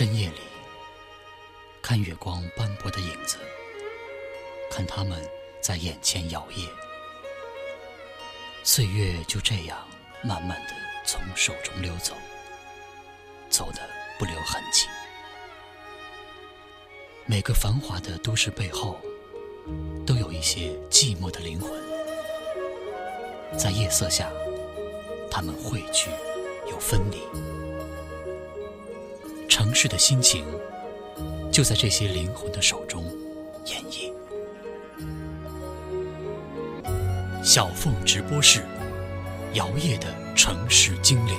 深夜里，看月光斑驳的影子，看他们在眼前摇曳，岁月就这样慢慢的从手中溜走，走的不留痕迹。每个繁华的都市背后，都有一些寂寞的灵魂，在夜色下，他们汇聚又分离。城市的心情，就在这些灵魂的手中演绎。小凤直播室，摇曳的城市精灵。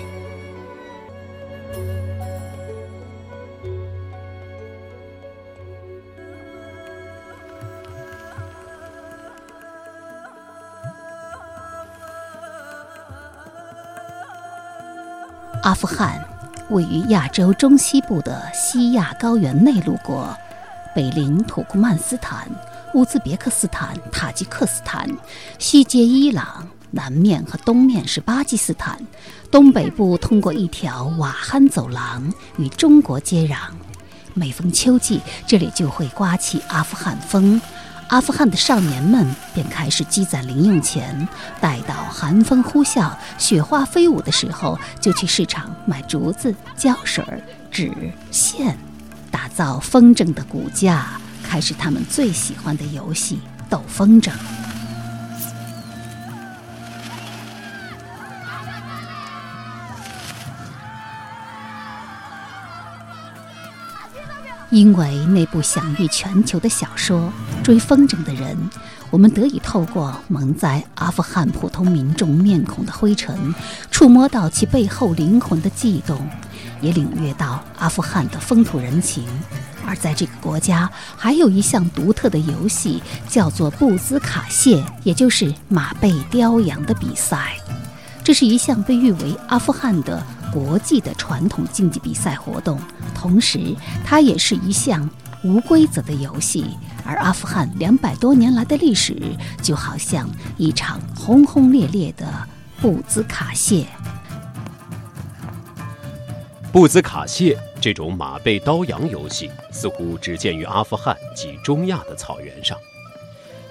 阿富汗。位于亚洲中西部的西亚高原内陆国，北邻土库曼斯坦、乌兹别克斯坦、塔吉克斯坦，西接伊朗，南面和东面是巴基斯坦，东北部通过一条瓦罕走廊与中国接壤。每逢秋季，这里就会刮起阿富汗风。阿富汗的少年们便开始积攒零用钱，待到寒风呼啸、雪花飞舞的时候，就去市场买竹子、胶水、纸、线，打造风筝的骨架，开始他们最喜欢的游戏——斗风筝。因为那部享誉全球的小说《追风筝的人》，我们得以透过蒙在阿富汗普通民众面孔的灰尘，触摸到其背后灵魂的悸动，也领略到阿富汗的风土人情。而在这个国家，还有一项独特的游戏，叫做布兹卡谢，也就是马背雕羊的比赛。这是一项被誉为阿富汗的国际的传统竞技比赛活动，同时它也是一项无规则的游戏。而阿富汗两百多年来的历史，就好像一场轰轰烈烈的布兹卡谢。布兹卡谢这种马背刀羊游戏，似乎只见于阿富汗及中亚的草原上。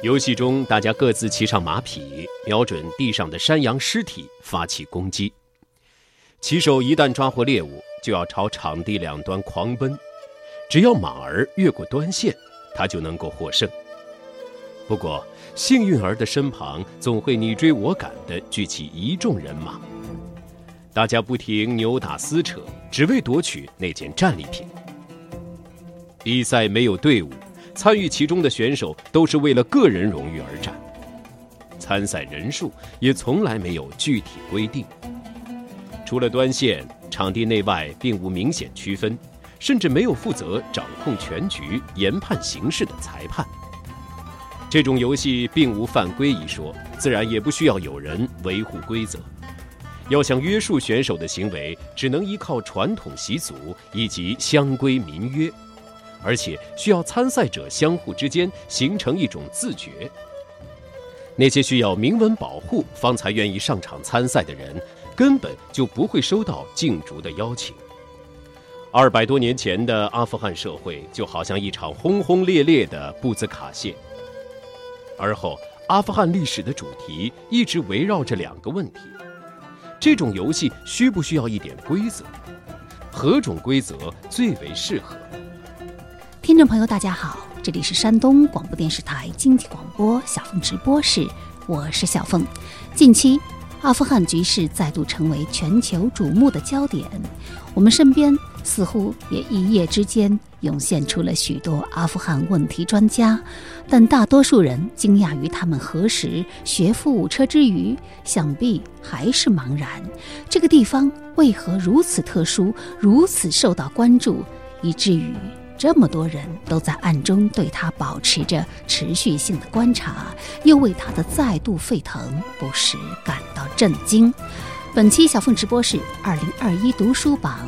游戏中，大家各自骑上马匹，瞄准地上的山羊尸体发起攻击。骑手一旦抓获猎物，就要朝场地两端狂奔，只要马儿越过端线，他就能够获胜。不过，幸运儿的身旁总会你追我赶地聚起一众人马，大家不停扭打撕扯，只为夺取那件战利品。比赛没有队伍。参与其中的选手都是为了个人荣誉而战，参赛人数也从来没有具体规定。除了端线，场地内外并无明显区分，甚至没有负责掌控全局、研判形势的裁判。这种游戏并无犯规一说，自然也不需要有人维护规则。要想约束选手的行为，只能依靠传统习俗以及乡规民约。而且需要参赛者相互之间形成一种自觉。那些需要明文保护方才愿意上场参赛的人，根本就不会收到竞逐的邀请。二百多年前的阿富汗社会就好像一场轰轰烈烈的布兹卡谢。而后，阿富汗历史的主题一直围绕着两个问题：这种游戏需不需要一点规则？何种规则最为适合？听众朋友，大家好，这里是山东广播电视台经济广播小凤直播室，我是小凤。近期，阿富汗局势再度成为全球瞩目的焦点，我们身边似乎也一夜之间涌现出了许多阿富汗问题专家，但大多数人惊讶于他们何时学富五车之余，想必还是茫然。这个地方为何如此特殊，如此受到关注，以至于。这么多人都在暗中对他保持着持续性的观察，又为他的再度沸腾不时感到震惊。本期小凤直播室二零二一读书榜，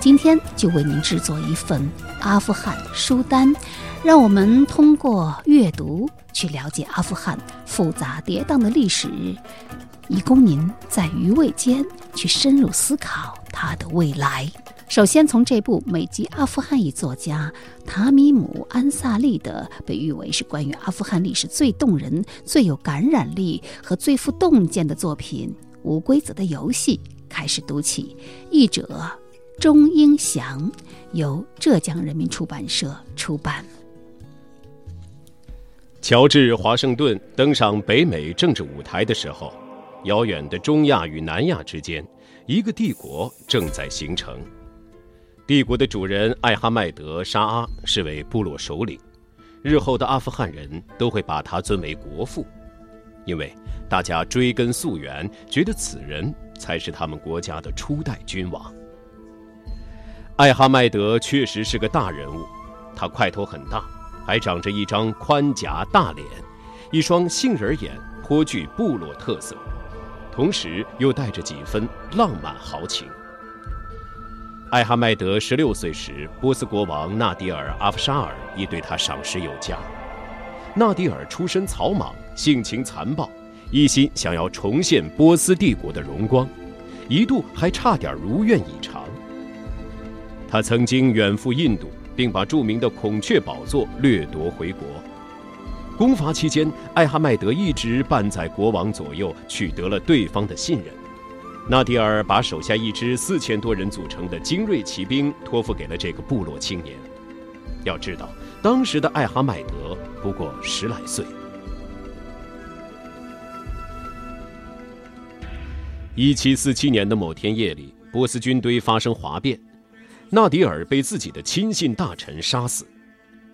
今天就为您制作一份阿富汗书单，让我们通过阅读去了解阿富汗复杂跌宕的历史，以供您在余味间去深入思考。他的未来。首先，从这部美籍阿富汗裔作家塔米姆·安萨利的被誉为是关于阿富汗历史最动人、最有感染力和最富洞见的作品《无规则的游戏》开始读起。译者钟英祥，由浙江人民出版社出版。乔治·华盛顿登上北美政治舞台的时候，遥远的中亚与南亚之间，一个帝国正在形成。帝国的主人艾哈迈德·沙阿是位部落首领，日后的阿富汗人都会把他尊为国父，因为大家追根溯源，觉得此人才是他们国家的初代君王。艾哈迈德确实是个大人物，他块头很大，还长着一张宽颊大脸，一双杏仁眼，颇具部落特色，同时又带着几分浪漫豪情。艾哈迈德十六岁时，波斯国王纳迪尔·阿夫沙尔已对他赏识有加。纳迪尔出身草莽，性情残暴，一心想要重现波斯帝国的荣光，一度还差点如愿以偿。他曾经远赴印度，并把著名的孔雀宝座掠夺回国。攻伐期间，艾哈迈德一直伴在国王左右，取得了对方的信任。纳迪尔把手下一支四千多人组成的精锐骑兵托付给了这个部落青年。要知道，当时的艾哈迈德不过十来岁。一七四七年的某天夜里，波斯军队发生哗变，纳迪尔被自己的亲信大臣杀死。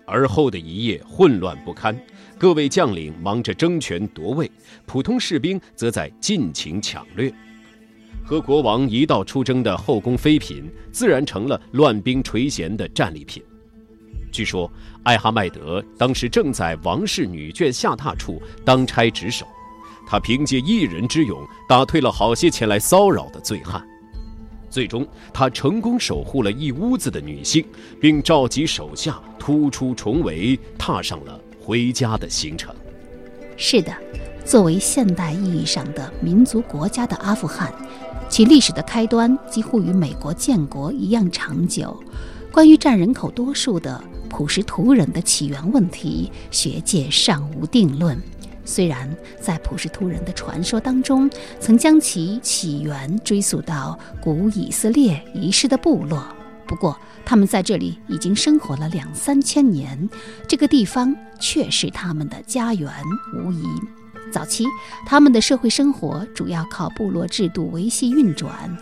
而后的一夜混乱不堪，各位将领忙着争权夺位，普通士兵则在尽情抢掠。和国王一道出征的后宫妃嫔，自然成了乱兵垂涎的战利品。据说，艾哈迈德当时正在王室女眷下榻处当差值守，他凭借一人之勇，打退了好些前来骚扰的醉汉。最终，他成功守护了一屋子的女性，并召集手下突出重围，踏上了回家的行程。是的，作为现代意义上的民族国家的阿富汗。其历史的开端几乎与美国建国一样长久。关于占人口多数的普什图人的起源问题，学界尚无定论。虽然在普什图人的传说当中，曾将其起源追溯到古以色列遗失的部落，不过他们在这里已经生活了两三千年，这个地方却是他们的家园，无疑。早期，他们的社会生活主要靠部落制度维系运转，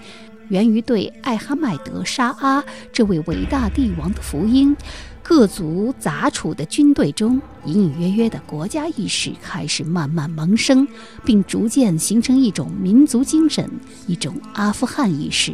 源于对艾哈迈德沙阿这位伟大帝王的福音。各族杂处的军队中，隐隐约约的国家意识开始慢慢萌生，并逐渐形成一种民族精神，一种阿富汗意识。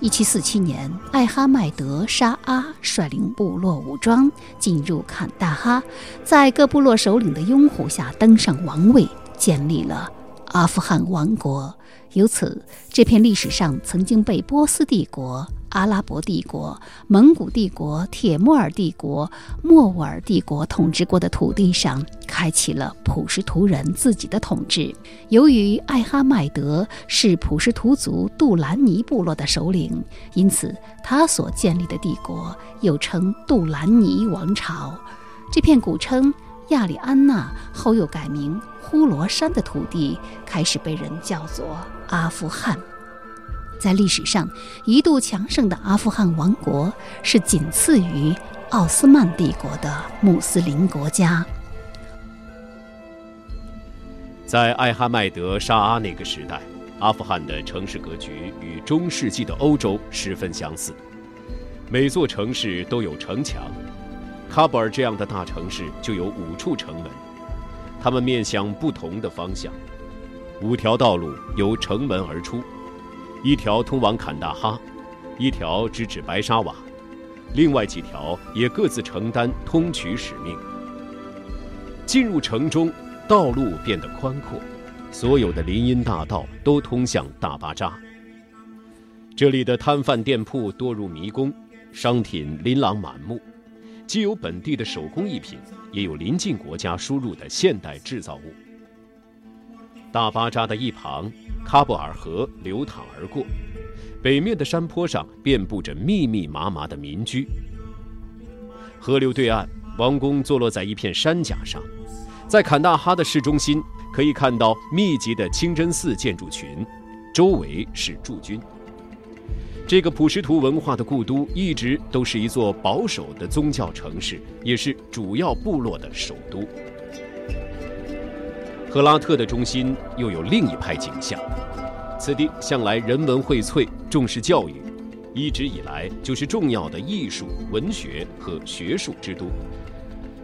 一七四七年，艾哈迈德沙阿率领部落武装进入坎大哈，在各部落首领的拥护下登上王位，建立了阿富汗王国。由此，这片历史上曾经被波斯帝国。阿拉伯帝国、蒙古帝国、铁木尔帝国、莫卧儿帝国统治过的土地上，开启了普什图人自己的统治。由于艾哈迈德是普什图族杜兰尼部落的首领，因此他所建立的帝国又称杜兰尼王朝。这片古称亚里安娜，后又改名呼罗珊的土地，开始被人叫做阿富汗。在历史上一度强盛的阿富汗王国，是仅次于奥斯曼帝国的穆斯林国家。在艾哈迈德沙阿那个时代，阿富汗的城市格局与中世纪的欧洲十分相似，每座城市都有城墙。喀布尔这样的大城市就有五处城门，它们面向不同的方向，五条道路由城门而出。一条通往坎大哈，一条直指白沙瓦，另外几条也各自承担通衢使命。进入城中，道路变得宽阔，所有的林荫大道都通向大巴扎。这里的摊贩店铺多如迷宫，商品琳琅满目，既有本地的手工艺品，也有邻近国家输入的现代制造物。大巴扎的一旁，喀布尔河流淌而过，北面的山坡上遍布着密密麻麻的民居。河流对岸，王宫坐落在一片山甲上，在坎大哈的市中心，可以看到密集的清真寺建筑群，周围是驻军。这个普什图文化的故都，一直都是一座保守的宗教城市，也是主要部落的首都。赫拉特的中心又有另一派景象，此地向来人文荟萃，重视教育，一直以来就是重要的艺术、文学和学术之都。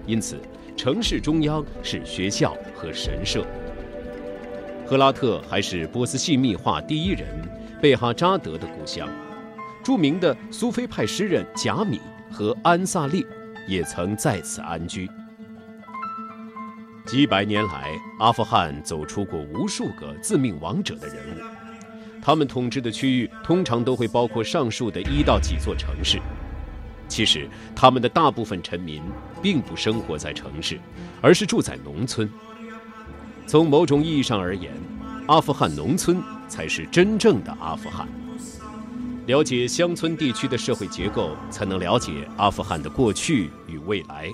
因此，城市中央是学校和神社。赫拉特还是波斯系密画第一人贝哈扎德的故乡。著名的苏菲派诗人贾米和安萨利也曾在此安居。几百年来，阿富汗走出过无数个自命王者的人物，他们统治的区域通常都会包括上述的一到几座城市。其实，他们的大部分臣民并不生活在城市，而是住在农村。从某种意义上而言，阿富汗农村才是真正的阿富汗。了解乡村地区的社会结构，才能了解阿富汗的过去与未来。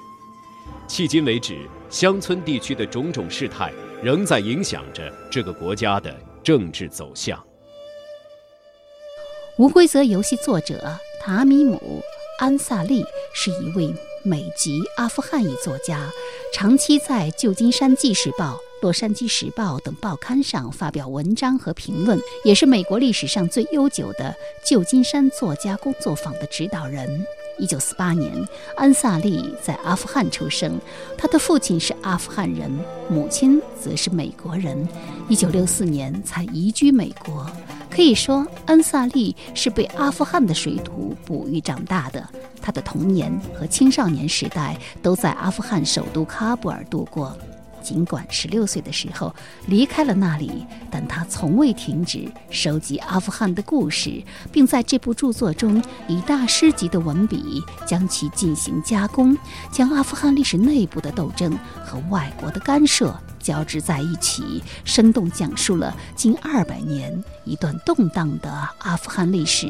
迄今为止，乡村地区的种种事态仍在影响着这个国家的政治走向。《无规则游戏》作者塔米姆·安萨利是一位美籍阿富汗裔作家，长期在旧金山《纪事报》。《洛杉矶时报》等报刊上发表文章和评论，也是美国历史上最悠久的旧金山作家工作坊的指导人。一九四八年，安萨利在阿富汗出生，他的父亲是阿富汗人，母亲则是美国人。一九六四年才移居美国，可以说安萨利是被阿富汗的水土哺育长大的。他的童年和青少年时代都在阿富汗首都喀布尔度过。尽管十六岁的时候离开了那里，但他从未停止收集阿富汗的故事，并在这部著作中以大师级的文笔将其进行加工，将阿富汗历史内部的斗争和外国的干涉交织在一起，生动讲述了近二百年一段动荡的阿富汗历史。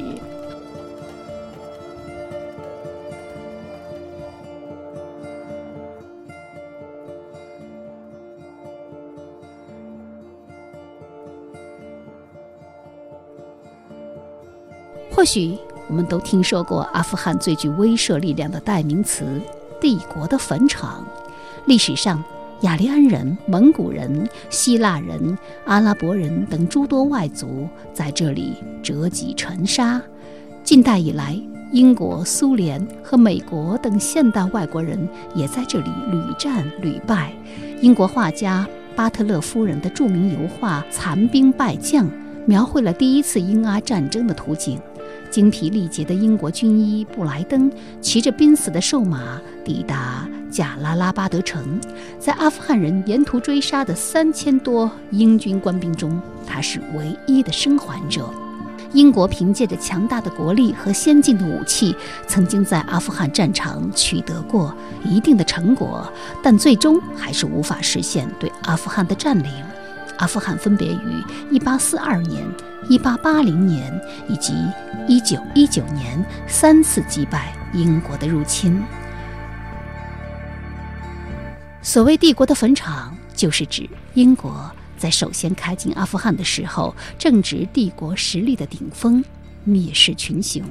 或许我们都听说过阿富汗最具威慑力量的代名词——帝国的坟场。历史上，雅利安人、蒙古人、希腊人、阿拉伯人等诸多外族在这里折戟沉沙。近代以来，英国、苏联和美国等现代外国人也在这里屡战屡败。英国画家巴特勒夫人的著名油画《残兵败将》描绘了第一次英阿战争的图景。精疲力竭的英国军医布莱登骑着濒死的瘦马抵达贾拉拉巴德城，在阿富汗人沿途追杀的三千多英军官兵中，他是唯一的生还者。英国凭借着强大的国力和先进的武器，曾经在阿富汗战场取得过一定的成果，但最终还是无法实现对阿富汗的占领。阿富汗分别于1842年、1880年以及1919年三次击败英国的入侵。所谓帝国的坟场，就是指英国在首先开进阿富汗的时候，正值帝国实力的顶峰，蔑视群雄；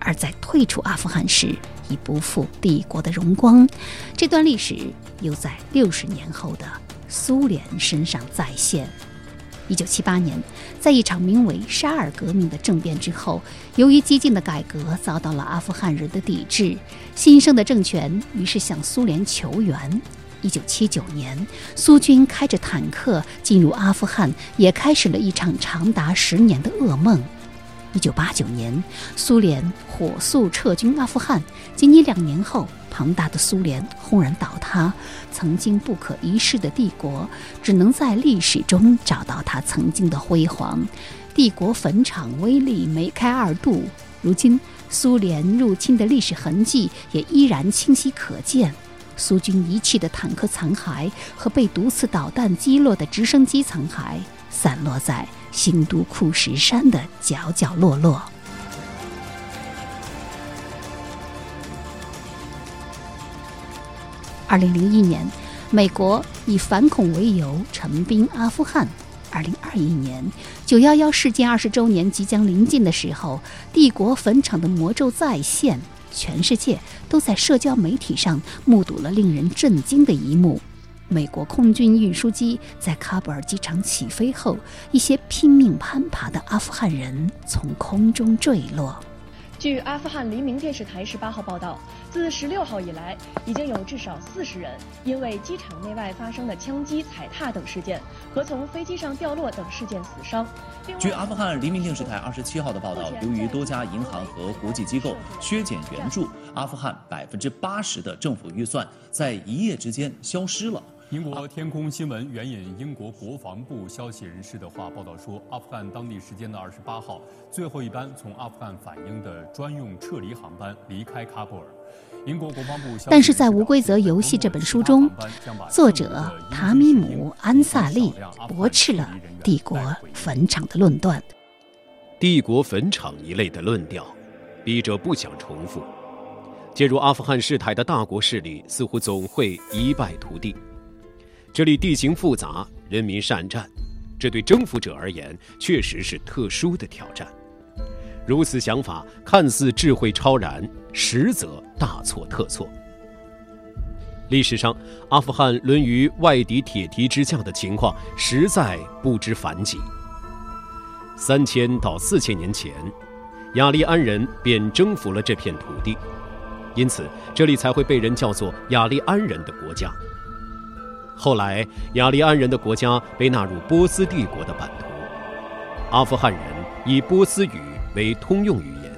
而在退出阿富汗时，已不复帝国的荣光。这段历史又在六十年后的。苏联身上再现。一九七八年，在一场名为沙尔革命的政变之后，由于激进的改革遭到了阿富汗人的抵制，新生的政权于是向苏联求援。一九七九年，苏军开着坦克进入阿富汗，也开始了一场长达十年的噩梦。一九八九年，苏联火速撤军阿富汗，仅仅两年后。庞大的苏联轰然倒塌，曾经不可一世的帝国只能在历史中找到它曾经的辉煌。帝国坟场威力梅开二度，如今苏联入侵的历史痕迹也依然清晰可见。苏军遗弃的坦克残骸和被毒刺导弹击落的直升机残骸，散落在新都库什山的角角落落。二零零一年，美国以反恐为由陈兵阿富汗。二零二一年九幺幺事件二十周年即将临近的时候，帝国坟场的魔咒再现，全世界都在社交媒体上目睹了令人震惊的一幕：美国空军运输机在喀布尔机场起飞后，一些拼命攀爬的阿富汗人从空中坠落。据阿富汗黎明电视台十八号报道，自十六号以来，已经有至少四十人因为机场内外发生的枪击、踩踏等事件和从飞机上掉落等事件死伤。据阿富汗黎明电视台二十七号的报道，由于多家银行和国际机构削减援助，阿富汗百分之八十的政府预算在一夜之间消失了。英国天空新闻援引英国国防部消息人士的话报道说，阿富汗当地时间的二十八号，最后一班从阿富汗返英的专用撤离航班离开喀布尔。英国国防部，但是在《无规则游戏》这本书中，作者塔米姆·安萨利驳斥了帝国坟场的论断。帝国坟场一类的论调，笔者不想重复。介入阿富汗事态的大国势力似乎总会一败涂地。这里地形复杂，人民善战，这对征服者而言确实是特殊的挑战。如此想法看似智慧超然，实则大错特错。历史上，阿富汗沦于外敌铁蹄之下的情况实在不知凡几。三千到四千年前，雅利安人便征服了这片土地，因此这里才会被人叫做雅利安人的国家。后来，雅利安人的国家被纳入波斯帝国的版图。阿富汗人以波斯语为通用语言。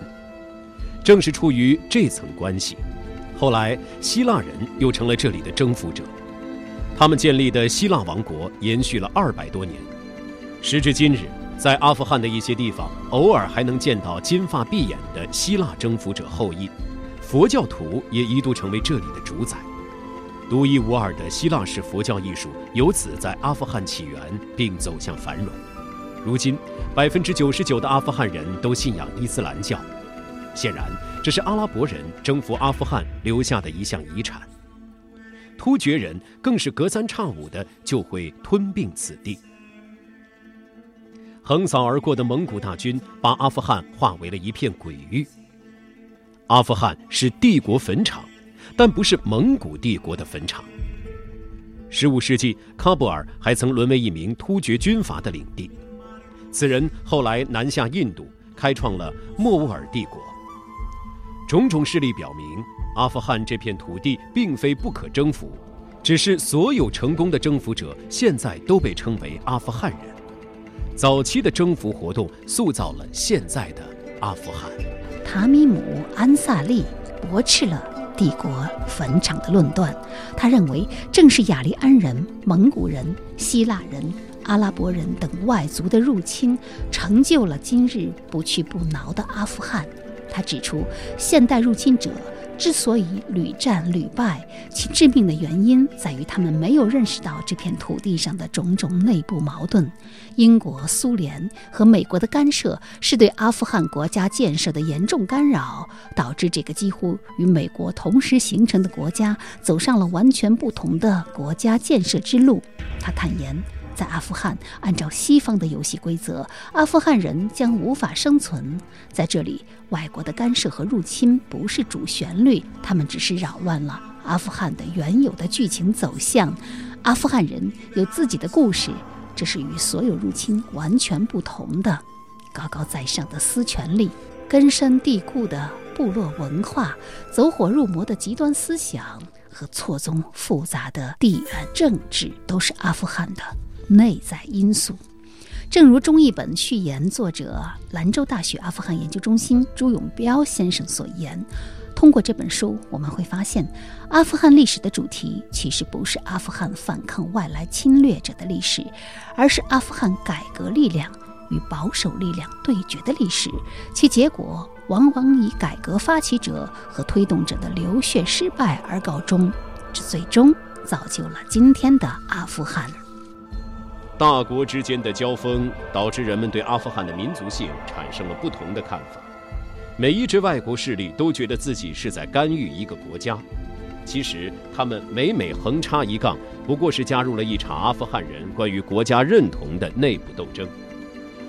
正是出于这层关系，后来希腊人又成了这里的征服者。他们建立的希腊王国延续了二百多年。时至今日，在阿富汗的一些地方，偶尔还能见到金发碧眼的希腊征服者后裔。佛教徒也一度成为这里的主宰。独一无二的希腊式佛教艺术由此在阿富汗起源并走向繁荣。如今，百分之九十九的阿富汗人都信仰伊斯兰教，显然这是阿拉伯人征服阿富汗留下的一项遗产。突厥人更是隔三差五的就会吞并此地。横扫而过的蒙古大军把阿富汗化为了一片鬼域。阿富汗是帝国坟场。但不是蒙古帝国的坟场。十五世纪，喀布尔还曾沦为一名突厥军阀的领地。此人后来南下印度，开创了莫卧儿帝国。种种事例表明，阿富汗这片土地并非不可征服，只是所有成功的征服者现在都被称为阿富汗人。早期的征服活动塑造了现在的阿富汗。塔米姆·安萨利驳斥了。帝国坟场的论断，他认为正是雅利安人、蒙古人、希腊人、阿拉伯人等外族的入侵，成就了今日不屈不挠的阿富汗。他指出，现代入侵者。之所以屡战屡败，其致命的原因在于他们没有认识到这片土地上的种种内部矛盾。英国、苏联和美国的干涉是对阿富汗国家建设的严重干扰，导致这个几乎与美国同时形成的国家走上了完全不同的国家建设之路。他坦言。在阿富汗，按照西方的游戏规则，阿富汗人将无法生存。在这里，外国的干涉和入侵不是主旋律，他们只是扰乱了阿富汗的原有的剧情走向。阿富汗人有自己的故事，这是与所有入侵完全不同的。高高在上的私权力、根深蒂固的部落文化、走火入魔的极端思想和错综复杂的地缘政治，都是阿富汗的。内在因素，正如中译本序言作者兰州大学阿富汗研究中心朱永彪先生所言，通过这本书，我们会发现，阿富汗历史的主题其实不是阿富汗反抗外来侵略者的历史，而是阿富汗改革力量与保守力量对决的历史，其结果往往以改革发起者和推动者的流血失败而告终。这最终造就了今天的阿富汗。大国之间的交锋导致人们对阿富汗的民族性产生了不同的看法。每一支外国势力都觉得自己是在干预一个国家，其实他们每每横插一杠，不过是加入了一场阿富汗人关于国家认同的内部斗争。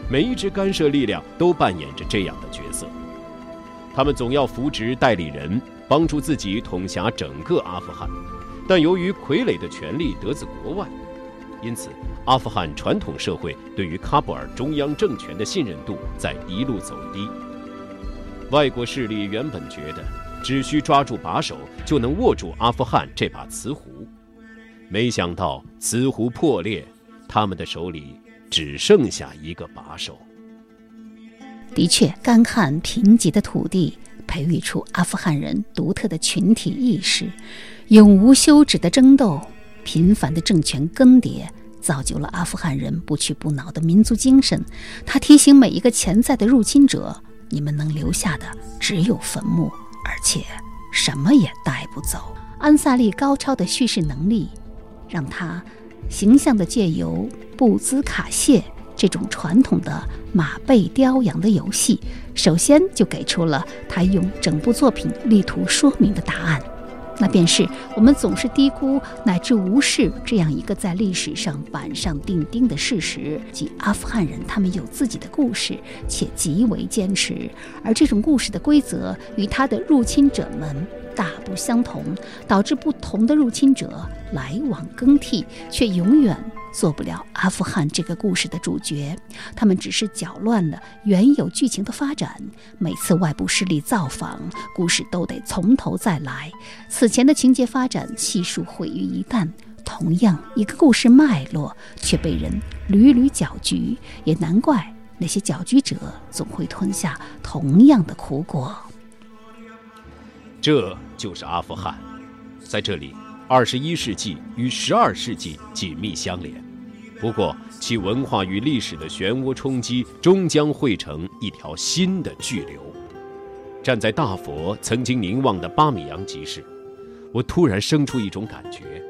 每一支干涉力量都扮演着这样的角色，他们总要扶植代理人，帮助自己统辖整个阿富汗。但由于傀儡的权力得自国外，因此阿富汗传统社会对于喀布尔中央政权的信任度在一路走低。外国势力原本觉得只需抓住把手就能握住阿富汗这把瓷壶，没想到瓷壶破裂，他们的手里只剩下一个把手。的确，干旱贫瘠的土地培育出阿富汗人独特的群体意识，永无休止的争斗，频繁的政权更迭，造就了阿富汗人不屈不挠的民族精神。他提醒每一个潜在的入侵者。你们能留下的只有坟墓，而且什么也带不走。安萨利高超的叙事能力，让他形象地借由布兹卡谢这种传统的马背雕羊的游戏，首先就给出了他用整部作品力图说明的答案。那便是我们总是低估乃至无视这样一个在历史上板上钉钉的事实，即阿富汗人他们有自己的故事，且极为坚持，而这种故事的规则与他的入侵者们。大不相同，导致不同的入侵者来往更替，却永远做不了阿富汗这个故事的主角。他们只是搅乱了原有剧情的发展。每次外部势力造访，故事都得从头再来。此前的情节发展悉数毁于一旦。同样一个故事脉络，却被人屡屡搅局，也难怪那些搅局者总会吞下同样的苦果。这就是阿富汗，在这里，二十一世纪与十二世纪紧密相连。不过，其文化与历史的漩涡冲击终将汇成一条新的巨流。站在大佛曾经凝望的巴米扬集市，我突然生出一种感觉：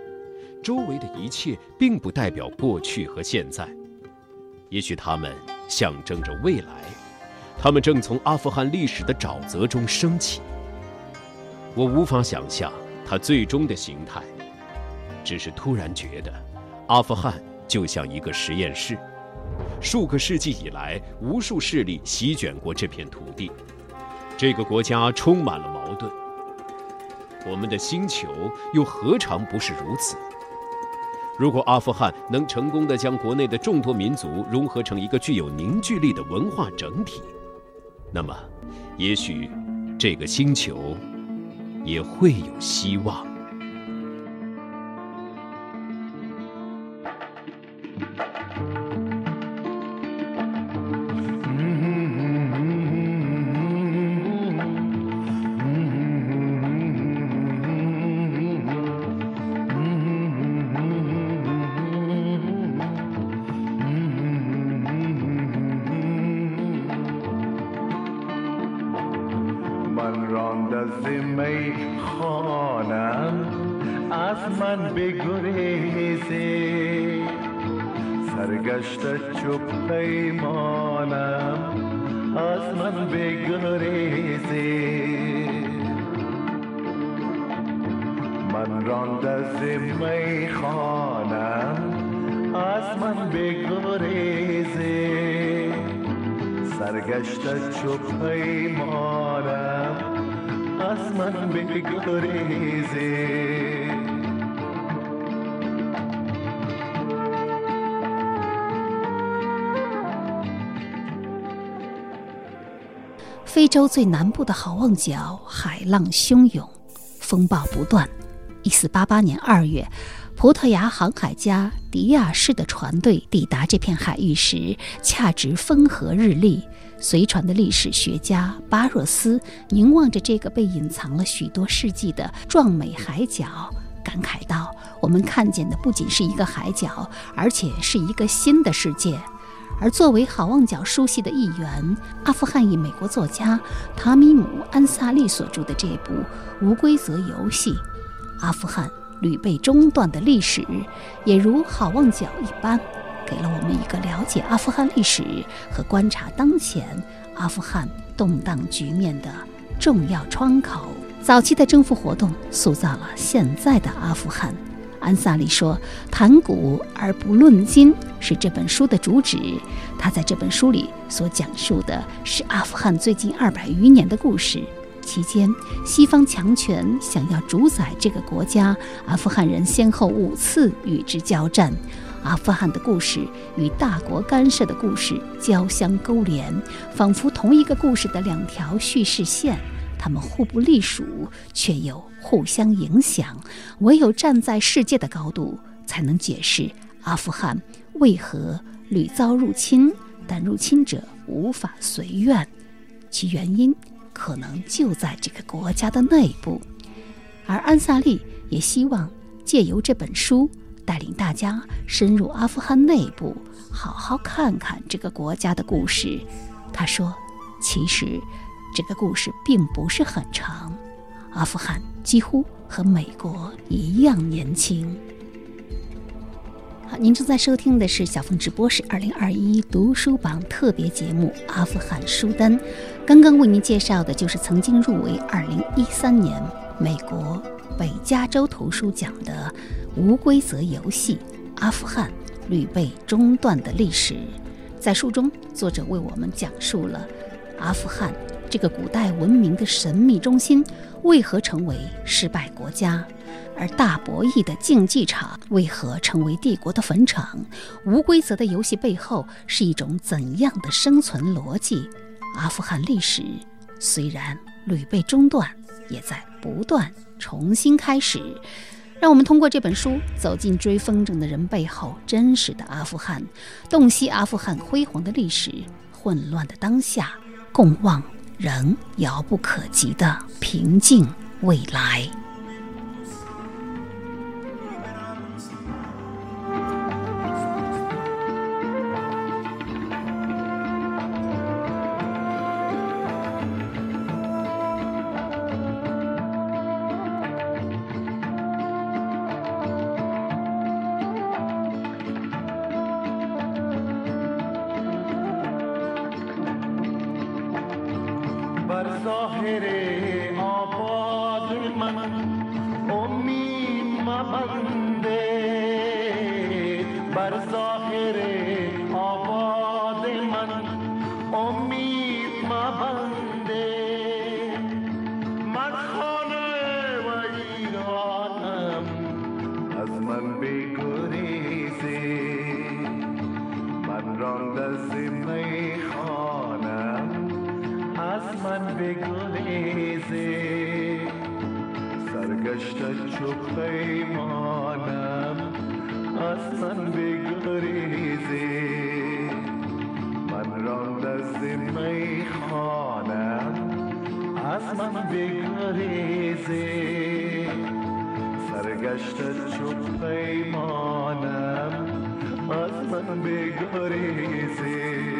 周围的一切并不代表过去和现在，也许它们象征着未来，它们正从阿富汗历史的沼泽中升起。我无法想象它最终的形态，只是突然觉得，阿富汗就像一个实验室。数个世纪以来，无数势力席卷过这片土地，这个国家充满了矛盾。我们的星球又何尝不是如此？如果阿富汗能成功的将国内的众多民族融合成一个具有凝聚力的文化整体，那么，也许这个星球。也会有希望。من راند از میخانم از من بگریزی سرگشت چوب پیمانم از من بگریزی 非洲最南部的好望角，海浪汹涌，风暴不断。 一四八八年二月，葡萄牙航海家迪亚士的船队抵达这片海域时，恰值风和日丽。随船的历史学家巴若斯凝望着这个被隐藏了许多世纪的壮美海角，感慨道：“我们看见的不仅是一个海角，而且是一个新的世界。”而作为好望角书系的一员，阿富汗裔美国作家塔米姆·安萨利所著的这部《无规则游戏：阿富汗屡被中断的历史，也如好望角一般，给了我们一个了解阿富汗历史和观察当前阿富汗动荡局面的重要窗口。早期的征服活动塑造了现在的阿富汗。安萨里说：“谈古而不论今是这本书的主旨。他在这本书里所讲述的是阿富汗最近二百余年的故事。期间，西方强权想要主宰这个国家，阿富汗人先后五次与之交战。阿富汗的故事与大国干涉的故事交相勾连，仿佛同一个故事的两条叙事线。”他们互不隶属，却又互相影响。唯有站在世界的高度，才能解释阿富汗为何屡遭入侵，但入侵者无法随愿。其原因可能就在这个国家的内部。而安萨利也希望借由这本书，带领大家深入阿富汗内部，好好看看这个国家的故事。他说：“其实。”这个故事并不是很长，阿富汗几乎和美国一样年轻。您正在收听的是小凤直播室二零二一读书榜特别节目《阿富汗书单》。刚刚为您介绍的就是曾经入围二零一三年美国北加州图书奖的《无规则游戏：阿富汗屡被中断的历史》。在书中，作者为我们讲述了阿富汗。这个古代文明的神秘中心为何成为失败国家？而大博弈的竞技场为何成为帝国的坟场？无规则的游戏背后是一种怎样的生存逻辑？阿富汗历史虽然屡被中断，也在不断重新开始。让我们通过这本书走进追风筝的人背后真实的阿富汗，洞悉阿富汗辉煌的历史，混乱的当下，共望。仍遥不可及的平静未来。امید مبنده بر ظاهر تو پیمانم اصلا بگریزی. من را دست میخانم از من بگریزی. سرگشت چو پیمانم از من بگریزی.